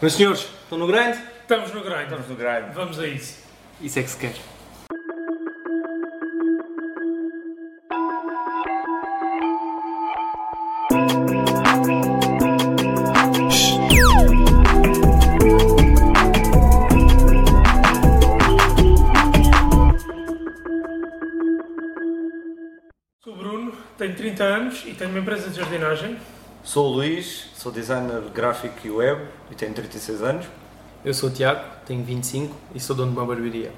Meus senhores, estão no grande? Estamos no grind. Estamos no grind. Vamos a isso. Isso é que se quer. Sou o Bruno, tenho 30 anos e tenho uma empresa de jardinagem. Sou o Luís, sou designer gráfico e web e tenho 36 anos. Eu sou o Tiago, tenho 25 e sou dono de uma barbearia.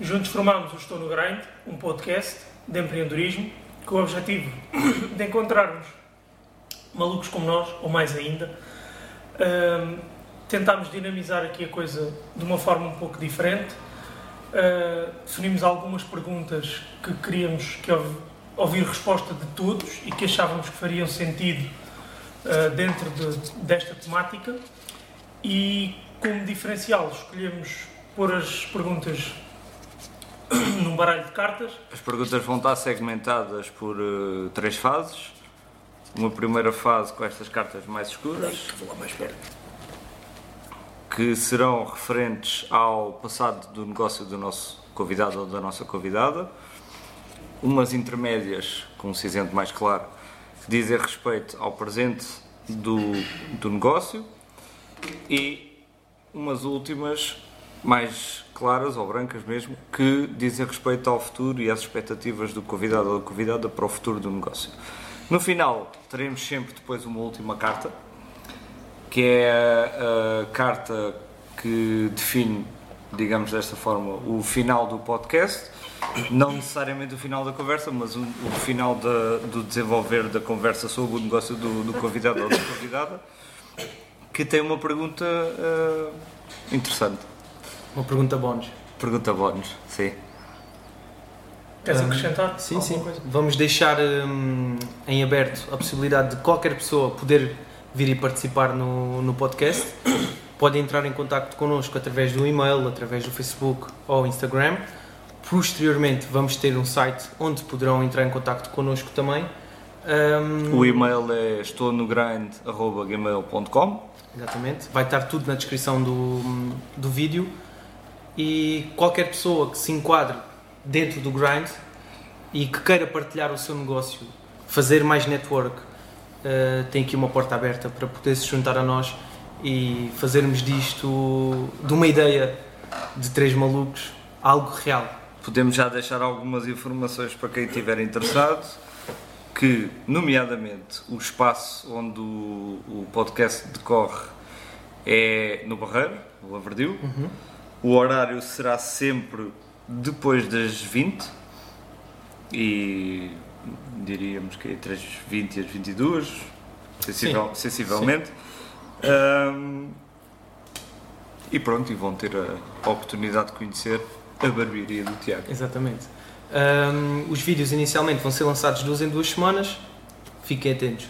Juntos formámos o Estou no Grind, um podcast de empreendedorismo com o objetivo de encontrarmos malucos como nós, ou mais ainda. Ahm, tentámos dinamizar aqui a coisa de uma forma um pouco diferente. Ah, definimos algumas perguntas que queríamos que houve- ouvir resposta de todos e que achávamos que fariam sentido ah, dentro de- desta temática. E como diferencial escolhemos pôr as perguntas num baralho de cartas. As perguntas vão estar segmentadas por eh, três fases. Uma primeira fase com estas cartas mais escuras, Vou lá mais perto. que serão referentes ao passado do negócio do nosso convidado ou da nossa convidada. Umas intermédias, com um cinzento mais claro, que dizem respeito ao presente do, do negócio. E umas últimas, mais claras ou brancas mesmo, que dizem respeito ao futuro e às expectativas do convidado ou da convidada para o futuro do negócio. No final, teremos sempre depois uma última carta, que é a carta que define, digamos desta forma, o final do podcast. Não necessariamente o final da conversa, mas o, o final da- do desenvolver da conversa sobre o negócio do, do convidado ou da convidada, que tem uma pergunta eh, interessante. Uma pergunta bónus. Pergunta bónus, sim. Queres acrescentar? Sim, alguma sim. coisa? Vamos deixar hum, em aberto a possibilidade de qualquer pessoa poder vir e participar no, no podcast. Podem entrar em contato connosco através do e-mail, através do Facebook ou Instagram. Posteriormente vamos ter um site onde poderão entrar em contato connosco também. Hum, O e-mail é estou no grind.gmail.com Exatamente. Vai estar tudo na descrição do, do vídeo. E qualquer pessoa que se enquadre dentro do grind e que queira partilhar o seu negócio, fazer mais network, eh, tem aqui uma porta aberta para poder se juntar a nós e fazermos disto, de uma ideia de três malucos, algo real. Podemos já deixar algumas informações para quem estiver interessado, que, nomeadamente, o espaço onde o, o podcast decorre é no Barreiro, no Lavradio. O horário será sempre depois das 20 e diríamos que é entre as 20 e as 22, sensivel- sensivelmente. Ahm, e pronto, e vão ter a oportunidade de conhecer a barbearia do Tiago. Exatamente. Ahm, os vídeos inicialmente vão ser lançados duas em duas semanas. Fiquem atentos.